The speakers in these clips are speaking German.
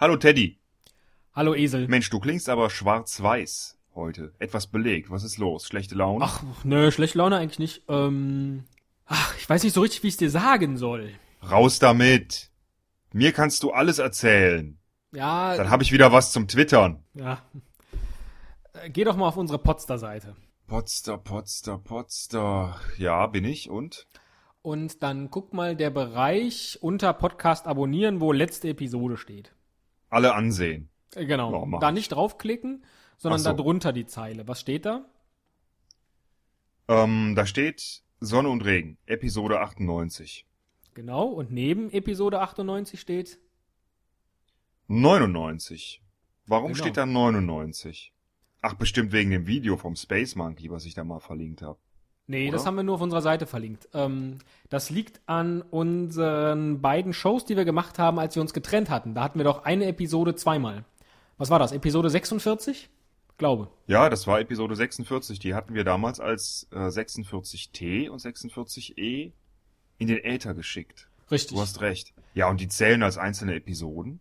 Hallo Teddy. Hallo Esel. Mensch, du klingst aber schwarz-weiß heute. Etwas belegt. Was ist los? Schlechte Laune? Ach, nö, schlechte Laune eigentlich nicht. Ähm, ach, ich weiß nicht so richtig, wie ich es dir sagen soll. Raus damit. Mir kannst du alles erzählen. Ja, Dann habe ich wieder was zum Twittern. ja. Äh, Geh doch mal auf unsere Potster-Seite. Potster, Potster, Potster. Ja, bin ich und? Und dann guck mal der Bereich unter Podcast abonnieren, wo letzte Episode steht. Alle ansehen. Äh, Genau. Ja, da ich. nicht draufklicken, sondern so. da drunter die Zeile. Was steht da? Ähm, da steht Sonne und Regen, Episode 98. Genau. Und neben Episode 98 steht. 99. Warum Genau. steht da 99? Ach, bestimmt wegen dem Video vom Space Monkey, was ich da mal verlinkt habe. Nee, Oder? das haben wir nur auf unserer Seite verlinkt. Ähm, das liegt an unseren beiden Shows, die wir gemacht haben, als wir uns getrennt hatten. Da hatten wir doch eine Episode zweimal. Was war das? Episode 46? Glaube. Ja, das war Episode 46. Die hatten wir damals als äh, 46T und 46E in den Äther geschickt. Richtig. Du hast recht. Ja, und die zählen als einzelne Episoden.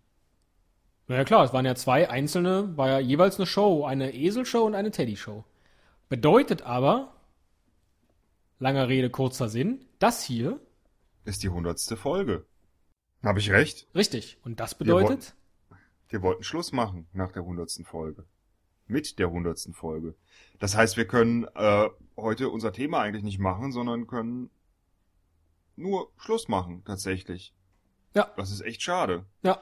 Na ja klar, es waren ja zwei einzelne, war ja jeweils eine Show, eine Eselshow und eine Teddy-Show. Bedeutet aber, langer Rede, kurzer Sinn, das hier, Ist die hundertste Folge. Habe ich recht? richtig. Und das Wir wollen- bedeutet, Wir wollten Schluss machen nach der hundertsten Folge. Mit der hundertsten Folge. Das heißt, wir können äh, heute unser Thema eigentlich nicht machen, sondern können nur Schluss machen, tatsächlich. Ja. Das ist echt schade. ja,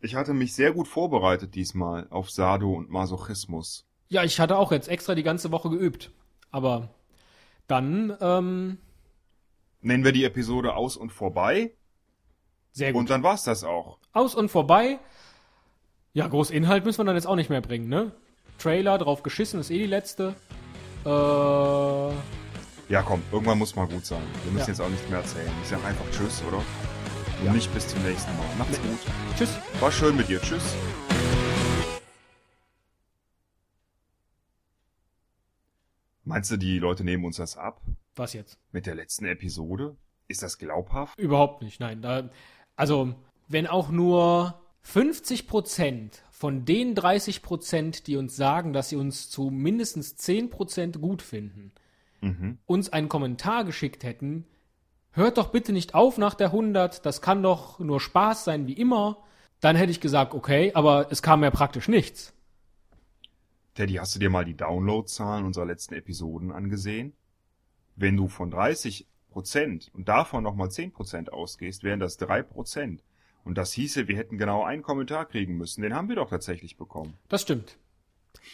Ich hatte mich sehr gut vorbereitet diesmal auf Sado und Masochismus. ja, ich hatte auch jetzt extra die ganze Woche geübt. Aber dann, ähm, Nennen wir die Episode aus und vorbei sehr gut. und dann war's das auch. Aus und vorbei. Ja, groß Inhalt müssen wir dann jetzt auch nicht mehr bringen, ne? Trailer, drauf geschissen, ist eh die letzte. Äh, Ja, komm, irgendwann muss mal gut sein. Wir müssen Ja. jetzt auch nichts mehr erzählen. Ich sag einfach Tschüss, oder? Und Ja. nicht bis zum nächsten Mal. Macht's gut. tschüss. War schön mit dir. Tschüss. Meinst du, die Leute nehmen uns das ab? Was jetzt? Mit der letzten Episode? Ist das glaubhaft? Überhaupt nicht, nein. Da, also, wenn auch nur 50% von den 30%, die uns sagen, dass sie uns zu mindestens 10% gut finden, Mhm. uns einen Kommentar geschickt hätten, hört doch bitte nicht auf nach der 100, das kann doch nur Spaß sein wie immer, dann hätte ich gesagt, okay, aber es kam ja praktisch nichts. Teddy, hast du dir mal die Downloadzahlen unserer letzten Episoden angesehen? Wenn du von 30 Prozent und davon nochmal 10 Prozent ausgehst, wären das 3 Prozent. Und das hieße, wir hätten genau einen Kommentar kriegen müssen. Den haben wir doch tatsächlich bekommen. Das stimmt.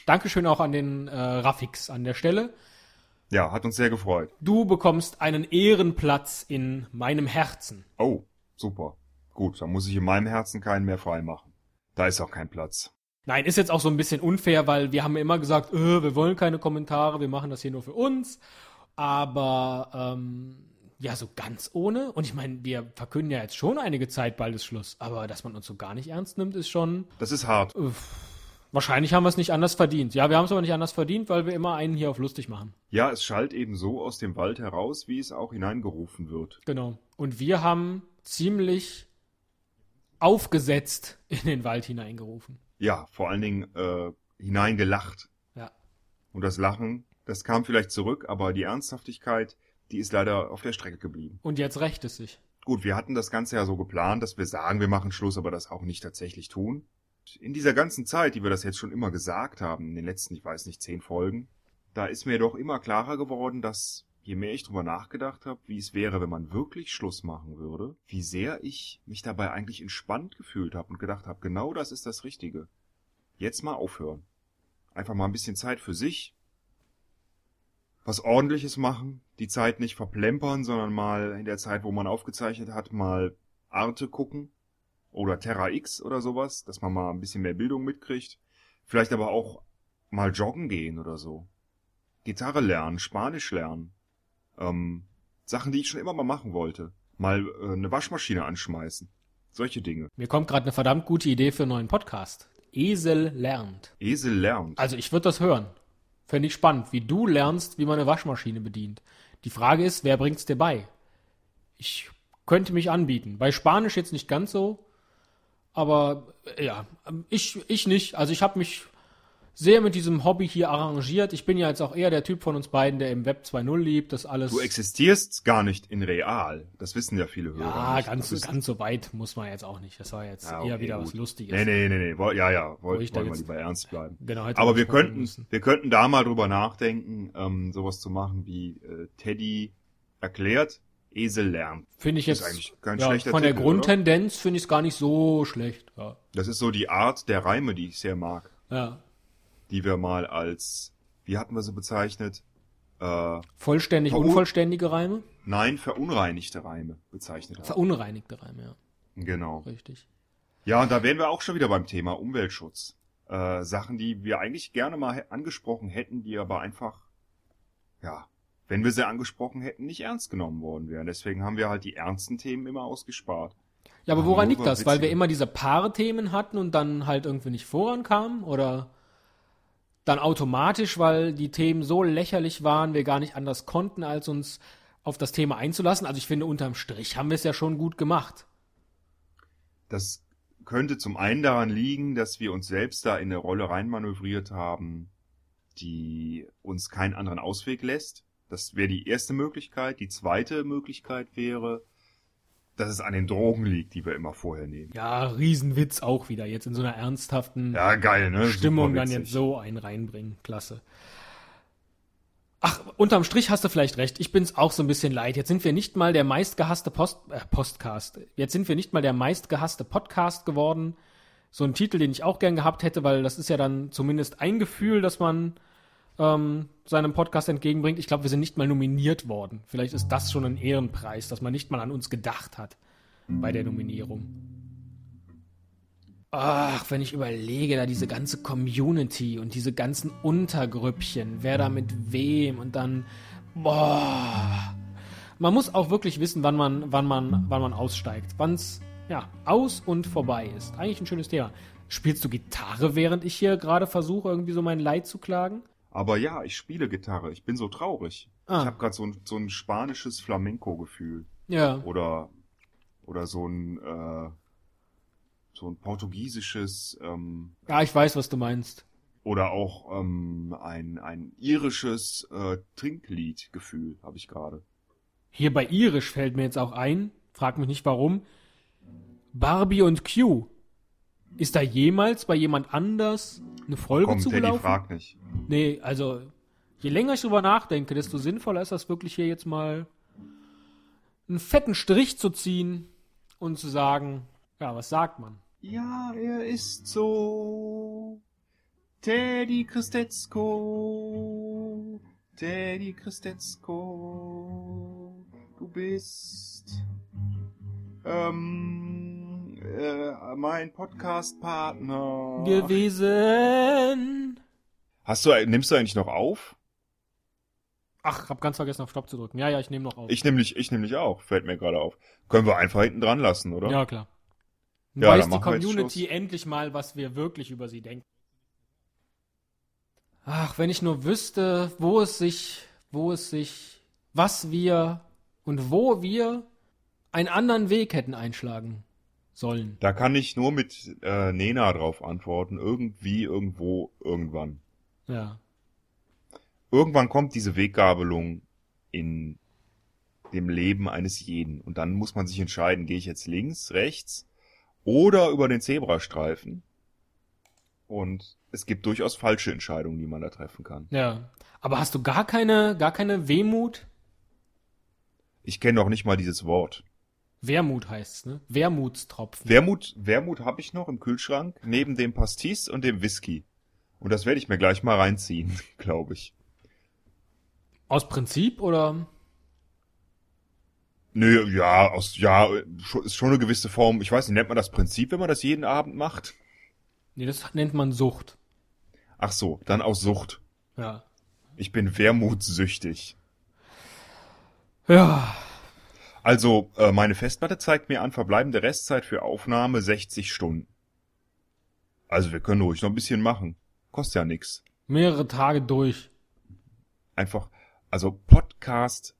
Dankeschön auch an den äh, Raffix an der Stelle. Ja, hat uns sehr gefreut. Du bekommst einen Ehrenplatz in meinem Herzen. Oh, super. Gut, dann muss ich in meinem Herzen keinen mehr freimachen. Da ist auch kein Platz. Nein, ist jetzt auch so ein bisschen unfair, weil wir haben immer gesagt, äh, wir wollen keine Kommentare, wir machen das hier nur für uns. Aber ähm, ja, so ganz ohne. Und ich meine, wir verkünden ja jetzt schon einige Zeit, bald ist Schluss. Aber dass man uns so gar nicht ernst nimmt, ist schon. Das ist hart. Wahrscheinlich haben wir es nicht anders verdient. Ja, wir haben es aber nicht anders verdient, weil wir immer einen hier auf lustig machen. Ja, es schallt eben so aus dem Wald heraus, wie es auch hineingerufen wird. Genau. Und wir haben ziemlich aufgesetzt in den Wald hineingerufen. Ja, vor allen Dingen äh, hineingelacht. Ja. Und das Lachen, das kam vielleicht zurück, aber die Ernsthaftigkeit, die ist leider auf der Strecke geblieben. Und jetzt rächt es sich. Gut, wir hatten das Ganze ja so geplant, dass wir sagen, wir machen Schluss, aber das auch nicht tatsächlich tun. In dieser ganzen Zeit, die wir das jetzt schon immer gesagt haben, in den letzten, ich weiß nicht, zehn Folgen, da ist mir doch immer klarer geworden, dass je mehr ich drüber nachgedacht habe, wie es wäre, wenn man wirklich Schluss machen würde, wie sehr ich mich dabei eigentlich entspannt gefühlt habe und gedacht habe, genau das ist das Richtige. Jetzt mal aufhören. Einfach mal ein bisschen Zeit für sich, was ordentliches machen, die Zeit nicht verplempern, sondern mal in der Zeit, wo man aufgezeichnet hat, mal Arte gucken oder Terra X oder sowas, dass man mal ein bisschen mehr Bildung mitkriegt. Vielleicht aber auch mal joggen gehen oder so. Gitarre lernen, Spanisch lernen. Ähm, Sachen, die ich schon immer mal machen wollte. Mal äh, eine Waschmaschine anschmeißen. Solche Dinge. Mir kommt gerade eine verdammt gute Idee für einen neuen Podcast. Esel lernt. Esel lernt. Also ich würde das hören. Fände ich spannend, wie du lernst, wie man eine Waschmaschine bedient. Die Frage ist, wer bringt's dir bei? Ich könnte mich anbieten. Bei Spanisch jetzt nicht ganz so, Aber äh, ja, ich, ich nicht. Also ich habe mich sehr mit diesem Hobby hier arrangiert. Ich bin ja jetzt auch eher der Typ von uns beiden, der im Web 2.0 liebt, das alles. Du existierst gar nicht in real. Das wissen ja viele Hörer. ja, nicht. ganz, ganz so weit muss man jetzt auch nicht. Das war jetzt Ja, eher okay, wieder gut. was Lustiges. Nee, nee, nee, nee. Ja, ja. Wo Wollen wir jetzt- lieber ernst bleiben. Genau, Aber wir könnten, müssen. wir könnten da mal drüber nachdenken, ähm, sowas zu machen wie äh, Teddy erklärt, Esel lernt. Finde ich jetzt eigentlich kein ja, schlechter von der Titel, Grundtendenz finde ich es gar nicht so schlecht. Ja. Das ist so die Art der Reime, die ich sehr mag, ja. Die wir mal als, wie hatten wir sie bezeichnet? Äh, Vollständig, unvollständige Reime? nein, verunreinigte Reime bezeichnet haben. Verunreinigte Reime, ja. Genau. Richtig. Ja, und da wären wir auch schon wieder beim Thema Umweltschutz. Äh, Sachen, die wir eigentlich gerne mal angesprochen hätten, die aber einfach, ja, wenn wir sie angesprochen hätten, nicht ernst genommen worden wären. Deswegen haben wir halt die ernsten Themen immer ausgespart. Ja, aber woran liegt das? Weil wir immer diese Paarthemen hatten und dann halt irgendwie nicht vorankamen? Oder dann automatisch, weil die Themen so lächerlich waren, wir gar nicht anders konnten, als uns auf das Thema einzulassen? Also ich finde, unterm Strich haben wir es ja schon gut gemacht. Das könnte zum einen daran liegen, dass wir uns selbst da in eine Rolle reinmanövriert haben, die uns keinen anderen Ausweg lässt. Das wäre die erste Möglichkeit. Die zweite Möglichkeit wäre, dass es an den Drogen liegt, die wir immer vorher nehmen. Ja, Riesenwitz auch wieder. Jetzt in so einer ernsthaften Ja, geil, ne? Stimmung dann jetzt so einen reinbringen. Klasse. Ach, unterm Strich hast du vielleicht recht. Ich bin's auch so ein bisschen leid. Jetzt sind wir nicht mal der meistgehasste Post, äh, Postcast. Jetzt sind wir nicht mal der meistgehasste Podcast geworden. So ein Titel, den ich auch gern gehabt hätte, weil das ist ja dann zumindest ein Gefühl, dass man ähm, seinem Podcast entgegenbringt. Ich glaube, wir sind nicht mal nominiert worden. Vielleicht ist das schon ein Ehrenpreis, dass man nicht mal an uns gedacht hat bei der Nominierung. Ach, wenn ich überlege, da diese ganze Community und diese ganzen Untergrüppchen, wer da mit wem und dann, boah. Man muss auch wirklich wissen, wann man, wann man, wann man aussteigt, wann's, ja, aus und vorbei ist. Eigentlich ein schönes Thema. Spielst du Gitarre, während ich hier gerade versuche, irgendwie so mein Leid zu klagen? Aber ja, ich spiele Gitarre. Ich bin so traurig. Ah. Ich habe gerade so ein, so ein spanisches Flamenco-Gefühl. Ja. Oder, oder so ein, äh, so ein portugiesisches, ähm, Ja, ich weiß, was du meinst. oder auch ähm, ein, ein irisches äh, Trinklied-Gefühl habe ich gerade. Hier bei Irisch fällt mir jetzt auch ein, frag mich nicht warum, Barbie und Q. Ist da jemals bei jemand anders eine Folge Komm, Teddy, zugelaufen? frag nicht. Nee, also je länger ich drüber nachdenke, desto sinnvoller ist das wirklich hier jetzt mal einen fetten Strich zu ziehen und zu sagen, ja, was sagt man? Ja, er ist so. Teddy Christetzko. Teddy Christetzko. Du bist. Ähm. Äh, mein Podcast-Partner. Gewesen. Hast du, nimmst du eigentlich noch auf? Ach, hab ganz vergessen auf Stopp zu drücken. Ja, ja, ich nehme noch auf. Ich nämlich, ich nämlich auch. Fällt mir gerade auf. Können wir einfach hinten dran lassen, oder? Ja, klar. Ja, Weiß dann die machen wir jetzt Community endlich mal, was wir wirklich über sie denken. Ach, wenn ich nur wüsste, wo es sich, wo es sich, was wir und wo wir einen anderen Weg hätten einschlagen sollen. Da kann ich nur mit äh, Nena drauf antworten. Irgendwie, irgendwo, irgendwann. Ja. Irgendwann kommt diese Weggabelung in dem Leben eines jeden. Und dann muss man sich entscheiden, gehe ich jetzt links, rechts oder über den Zebrastreifen. Und es gibt durchaus falsche Entscheidungen, die man da treffen kann. Ja. Aber hast du gar keine, gar keine Wehmut? Ich kenne noch nicht mal dieses Wort. Wermut heißt's, ne? Wermutstropfen. Wermut, Wermut habe ich noch im Kühlschrank, neben dem Pastis und dem Whisky. Und das werde ich mir gleich mal reinziehen, glaube ich. Aus Prinzip oder? Nö, ja, aus, ja, ist schon eine gewisse Form. Ich weiß nicht, nennt man das Prinzip, wenn man das jeden Abend macht? Nee, das nennt man Sucht. Ach so, dann aus Sucht. Ja. Ich bin wermutssüchtig. Ja. Also, äh, meine Festplatte zeigt mir an, verbleibende Restzeit für Aufnahme 60 Stunden. Also, wir können ruhig noch ein bisschen machen. Kostet ja nix. Mehrere Tage durch. Einfach, also Podcast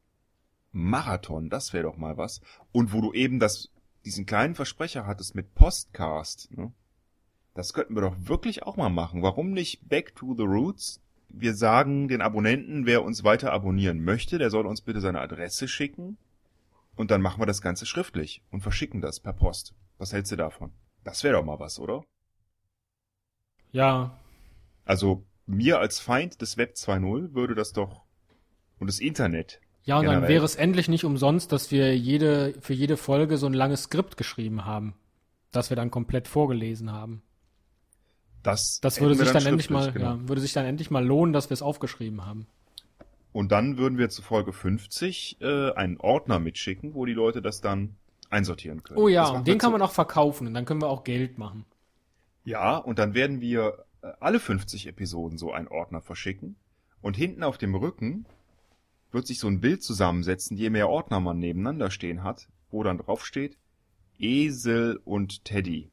Marathon, das wäre doch mal was. Und wo du eben das diesen kleinen Versprecher hattest mit Postcast, ne? Das könnten wir doch wirklich auch mal machen. Warum nicht Back to the Roots? Wir sagen den Abonnenten, wer uns weiter abonnieren möchte, der soll uns bitte seine Adresse schicken. Und dann machen wir das Ganze schriftlich und verschicken das per Post. Was hältst du davon? Das wäre doch mal was, oder? Ja. Also mir als Feind des Web 2.0 würde das doch und das Internet. Ja, und generell. dann wäre es endlich nicht umsonst, dass wir jede, für jede Folge so ein langes Skript geschrieben haben. Das wir dann komplett vorgelesen haben. Das, Das würde sich dann endlich schriftlich, mal, genau. ja, würde sich dann endlich mal lohnen, dass wir es aufgeschrieben haben. Und dann würden wir zu Folge 50 äh, einen Ordner mitschicken, wo die Leute das dann einsortieren können. Oh ja, und den kann man auch verkaufen und dann können wir auch Geld machen. Ja, und dann werden wir äh, alle 50 Episoden so einen Ordner verschicken. Und hinten auf dem Rücken wird sich so ein Bild zusammensetzen, je mehr Ordner man nebeneinander stehen hat, wo dann drauf steht Esel und Teddy.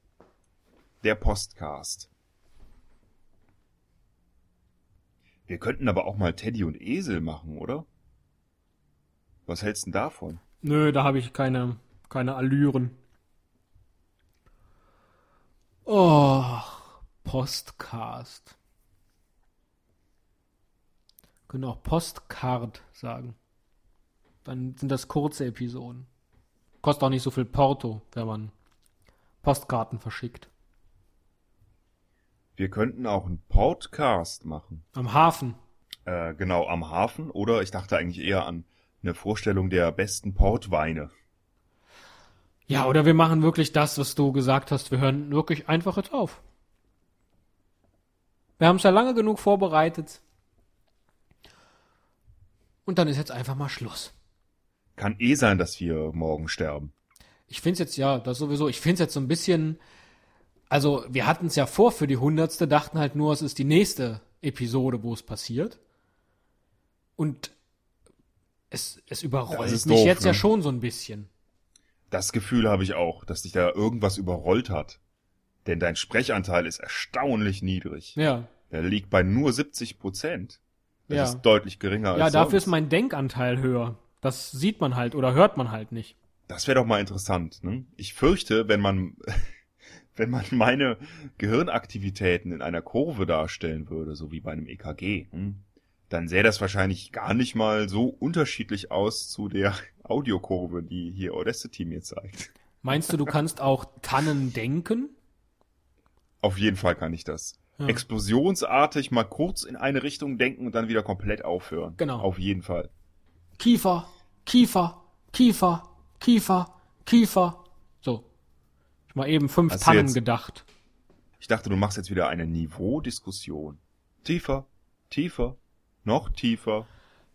Der Postcast. Wir könnten aber auch mal Teddy und Esel machen, oder? Was hältst du denn davon? Nö, da habe ich keine, keine Allüren. Oh, Postcast. Können auch Postcard sagen. Dann sind das kurze Episoden. Kostet auch nicht so viel Porto, wenn man Postkarten verschickt. Wir könnten auch einen Podcast machen. Am Hafen. Äh, genau, am Hafen. Oder ich dachte eigentlich eher an eine Vorstellung der besten Portweine. Ja, oder wir machen wirklich das, was du gesagt hast. Wir hören wirklich einfach jetzt auf. Wir haben es ja lange genug vorbereitet. Und dann ist jetzt einfach mal Schluss. Kann eh sein, dass wir morgen sterben. Ich finde es jetzt, ja, das sowieso, ich finde es jetzt so ein bisschen, also wir hatten es ja vor für die hundertste, dachten halt nur, es ist die nächste Episode, wo es passiert. Und es, es überrollt mich doof, jetzt ja ne? schon so ein bisschen. Das Gefühl habe ich auch, dass dich da irgendwas überrollt hat. Denn dein Sprechanteil ist erstaunlich niedrig. Ja. Der liegt bei nur 70 Prozent. Das Ja. ist deutlich geringer als Ja, dafür sonst. ist mein Denkanteil höher. Das sieht man halt oder hört man halt nicht. Das wäre doch mal interessant. Ne? Ich fürchte, wenn man, wenn man meine Gehirnaktivitäten in einer Kurve darstellen würde, so wie bei einem EKG, hm, dann sähe das wahrscheinlich gar nicht mal so unterschiedlich aus zu der Audiokurve, die hier Audacity mir zeigt. Meinst du, du kannst auch Tannen denken? Auf jeden Fall kann ich das. Ja. Explosionsartig mal kurz in eine Richtung denken und dann wieder komplett aufhören. Genau. Auf jeden Fall. Kiefer, Kiefer, Kiefer, Kiefer, Kiefer. So. Ich mal eben fünf Hast Tannen gedacht. Ich dachte, du machst jetzt wieder eine Niveaudiskussion. Tiefer, tiefer, noch tiefer.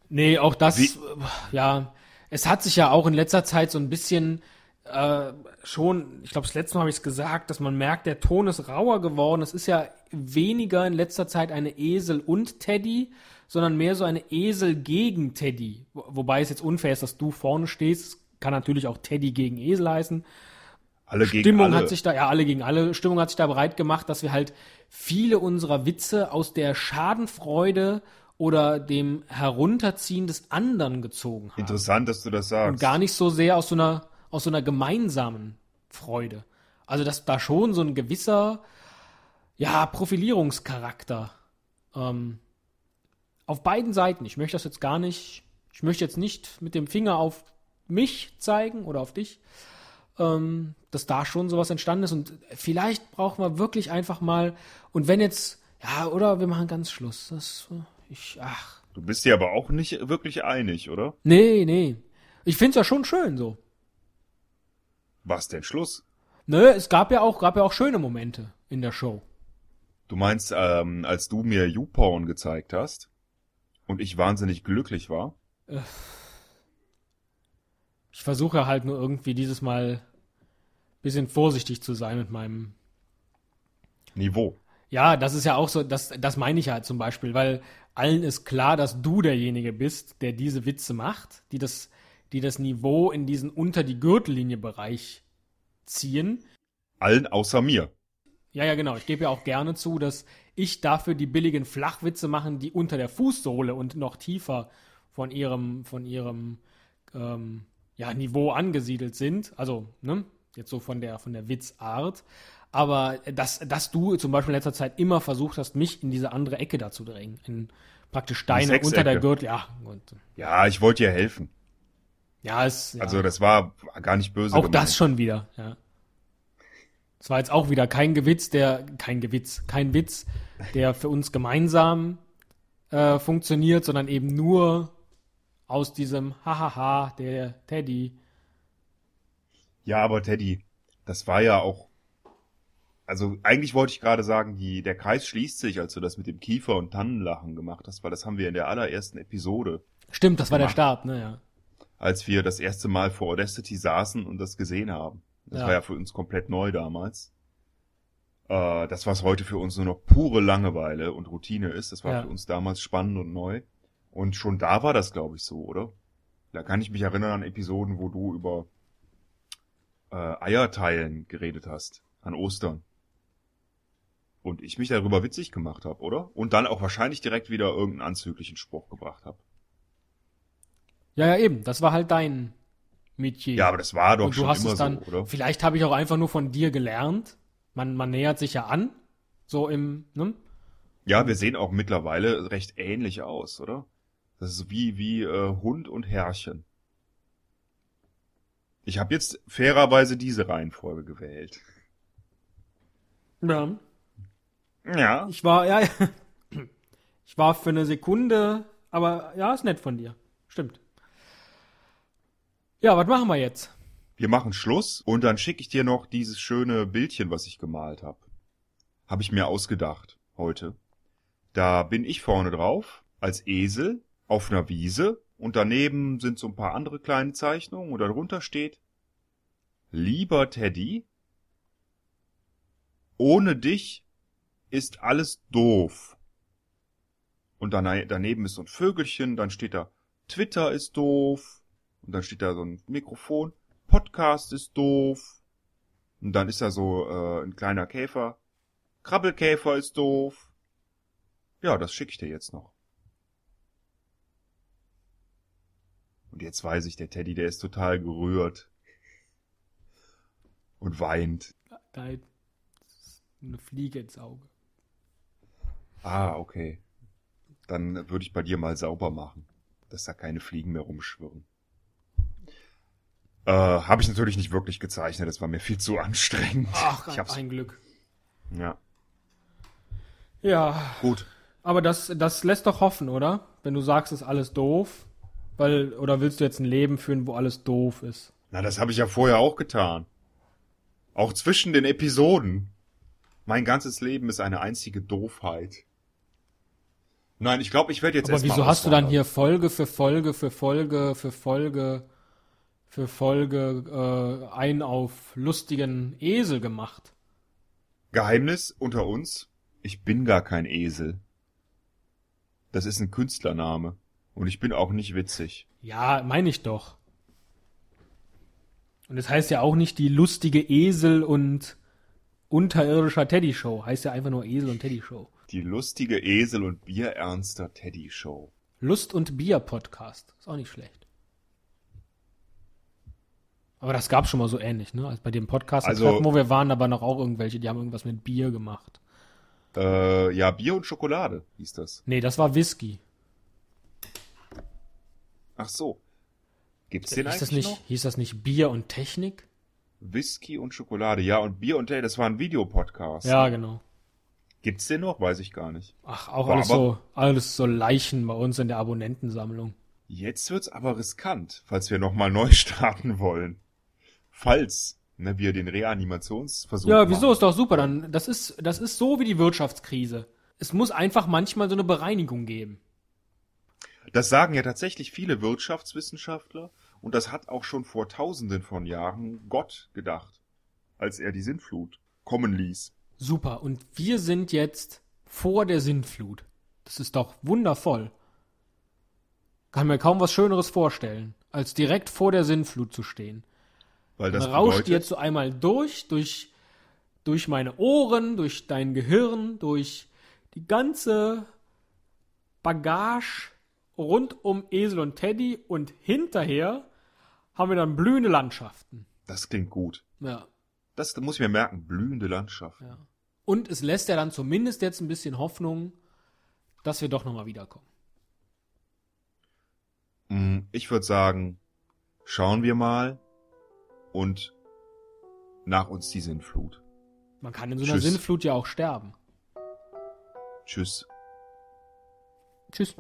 Nee, auch das, Wie- äh, ja, es hat sich ja auch in letzter Zeit so ein bisschen äh, schon, ich glaube, das letzte Mal habe ich es gesagt, dass man merkt, der Ton ist rauer geworden. Es ist ja weniger in letzter Zeit eine Esel und Teddy, sondern mehr so eine Esel gegen Teddy. Wo- Wobei es jetzt unfair ist, dass du vorne stehst. Es kann natürlich auch Teddy gegen Esel heißen. Alle gegen Stimmung alle. hat sich da, ja, alle gegen alle, Stimmung hat sich da bereit gemacht, dass wir halt viele unserer Witze aus der Schadenfreude oder dem Herunterziehen des anderen gezogen haben. Interessant, dass du das sagst. Und gar nicht so sehr aus so einer, aus so einer gemeinsamen Freude. Also, dass da schon so ein gewisser, ja, Profilierungscharakter ähm, auf beiden Seiten. Ich möchte das jetzt gar nicht, ich möchte jetzt nicht mit dem Finger auf mich zeigen oder auf dich, ähm, dass da schon sowas entstanden ist. Und vielleicht brauchen wir wirklich einfach mal, und wenn jetzt, ja, oder wir machen ganz Schluss. Das, äh, ich, ach, Du bist dir aber auch nicht wirklich einig, oder? nee, nee. Ich find's ja schon schön so. Was denn Schluss? Nö, es gab ja auch, gab ja auch schöne Momente in der Show. Du meinst, ähm, als du mir YouPorn gezeigt hast und ich wahnsinnig glücklich war? Ich versuche halt nur irgendwie dieses Mal bisschen vorsichtig zu sein mit meinem. Niveau. Ja, das ist ja auch so, das, das meine ich halt zum Beispiel, weil allen ist klar, dass du derjenige bist, der diese Witze macht, die das, die das Niveau in diesen unter die Gürtellinie Bereich ziehen. Allen außer mir. Ja, ja, genau. Ich gebe ja auch gerne zu, dass ich dafür die billigen Flachwitze machen, die unter der Fußsohle und noch tiefer von ihrem, von ihrem ähm, ja, Niveau angesiedelt sind. Also, ne? Jetzt so von der, von der Witzart. Aber dass, dass du zum Beispiel in letzter Zeit immer versucht hast, mich in diese andere Ecke da zu drängen. In praktisch deine unter der Gürtel. Ja, und, Ja, ich wollte dir helfen. ja, es, ja. Also das war gar nicht böse auch gemeint. das schon wieder, ja. Es war jetzt auch wieder kein Gewitz, der, kein Gewitz, kein Witz, der für uns gemeinsam äh, funktioniert, sondern eben nur aus diesem Hahaha, der Teddy. Ja, aber Teddy, das war ja auch. Also eigentlich wollte ich gerade sagen, die, der Kreis schließt sich, als du das mit dem Kiefer und Tannenlachen gemacht hast, weil das haben wir in der allerersten Episode, Stimmt, das war der Gemacht. Start, ne, ja. als wir das erste Mal vor Audacity saßen und das gesehen haben. Das Ja. war ja für uns komplett neu damals. Äh, das, was heute für uns nur noch pure Langeweile und Routine ist, das war Ja. für uns damals spannend und neu. Und schon da war das, glaube ich, so, oder? Da kann ich mich erinnern an Episoden, wo du über äh, Eierteilen geredet hast, an Ostern. Und ich mich darüber witzig gemacht habe, oder? Und dann auch wahrscheinlich direkt wieder irgendeinen anzüglichen Spruch gebracht habe. Ja, ja, eben, das war halt dein Metier. Ja, aber das war doch Und du schon hast immer es dann, so, oder? vielleicht habe ich auch einfach nur von dir gelernt. Man, man nähert sich ja an, so im, ne? Ja, wir sehen auch mittlerweile recht ähnlich aus, oder? Das ist wie wie äh, Hund und Herrchen. Ich habe jetzt fairerweise diese Reihenfolge gewählt. Ja. Ja. Ich war, ja, ich war für eine Sekunde, aber ja, ist nett von dir. Stimmt. Ja, was machen wir jetzt? Wir machen Schluss und dann schicke ich dir noch dieses schöne Bildchen, was ich gemalt habe. Habe ich mir ausgedacht heute. Da bin ich vorne drauf als Esel auf einer Wiese und daneben sind so ein paar andere kleine Zeichnungen und darunter steht Lieber Teddy, ohne dich ist alles doof. Und dane- daneben ist so ein Vögelchen, dann steht da Twitter ist doof und dann steht da so ein Mikrofon Podcast ist doof. Und dann ist da so äh, ein kleiner Käfer. Krabbelkäfer ist doof. Ja, das schicke ich dir jetzt noch. Und jetzt weiß ich, der Teddy, der ist total gerührt. Und weint. Da ist eine Fliege ins Auge. Ah, okay. Dann würde ich bei dir mal sauber machen, dass da keine Fliegen mehr rumschwirren. Äh, habe ich natürlich nicht wirklich gezeichnet, das war mir viel zu anstrengend. Ach, ich hab's, ein Glück. ja, Ja, gut. aber das, das lässt doch hoffen, oder? Wenn du sagst, ist alles doof. Weil, oder willst du jetzt ein Leben führen, wo alles doof ist? Na, das habe ich ja vorher auch getan. Auch zwischen den Episoden. Mein ganzes Leben ist eine einzige Doofheit. Nein, ich glaube, ich werde jetzt Aber erstmal wieso hast du dann hier Folge für Folge für Folge für Folge für Folge äh, ein auf lustigen Esel gemacht? Geheimnis unter uns? Ich bin gar kein Esel. Das ist ein Künstlername. Und ich bin auch nicht witzig. Ja, meine ich doch. Und es heißt ja auch nicht die lustige Esel und unterirdischer Teddy Show. Heißt ja einfach nur Esel und Teddy Show. Die lustige Esel- und Bierernster Teddy-Show. Lust und Bier Podcast. Ist auch nicht schlecht. Aber das gab schon mal so ähnlich, ne? Als bei dem Podcast, Also- wo wir waren, da waren noch auch irgendwelche, die haben irgendwas mit Bier gemacht. Äh, ja, Bier und Schokolade hieß das. Nee, das war Whisky. Ach so. Gibt's den Hieß eigentlich das, nicht, noch? hieß das nicht Bier und Technik? Whisky und Schokolade. Ja, und Bier und Teddy, das war ein Videopodcast. Ja, genau. Gibt's den noch? Weiß ich gar nicht. Ach, auch War alles so, alles so Leichen bei uns in der Abonnentensammlung. Jetzt wird's aber riskant, falls wir nochmal neu starten wollen. Falls ne, wir den Reanimationsversuch Ja, wieso machen. ist doch super. Dann, das ist, das ist so wie die Wirtschaftskrise. Es muss einfach manchmal so eine Bereinigung geben. Das sagen ja tatsächlich viele Wirtschaftswissenschaftler und das hat auch schon vor tausenden von Jahren Gott gedacht, als er die Sintflut kommen ließ. Super. Und wir sind jetzt vor der Sintflut. Das ist doch wundervoll. Kann mir kaum was Schöneres vorstellen, als direkt vor der Sintflut zu stehen. Weil das Dann rauscht jetzt so einmal durch, durch, durch meine Ohren, durch dein Gehirn, durch die ganze Bagage rund um Esel und Teddy und hinterher haben wir dann blühende Landschaften. das klingt gut. Ja, Das muss ich mir merken, blühende Landschaft. ja. Und es lässt ja dann zumindest jetzt ein bisschen Hoffnung, dass wir doch nochmal wiederkommen. Mm, Ich würde sagen, schauen wir mal und nach uns die Sinnflut. Man kann in so einer Tschüss. Sinnflut ja auch sterben. Tschüss. Tschüss.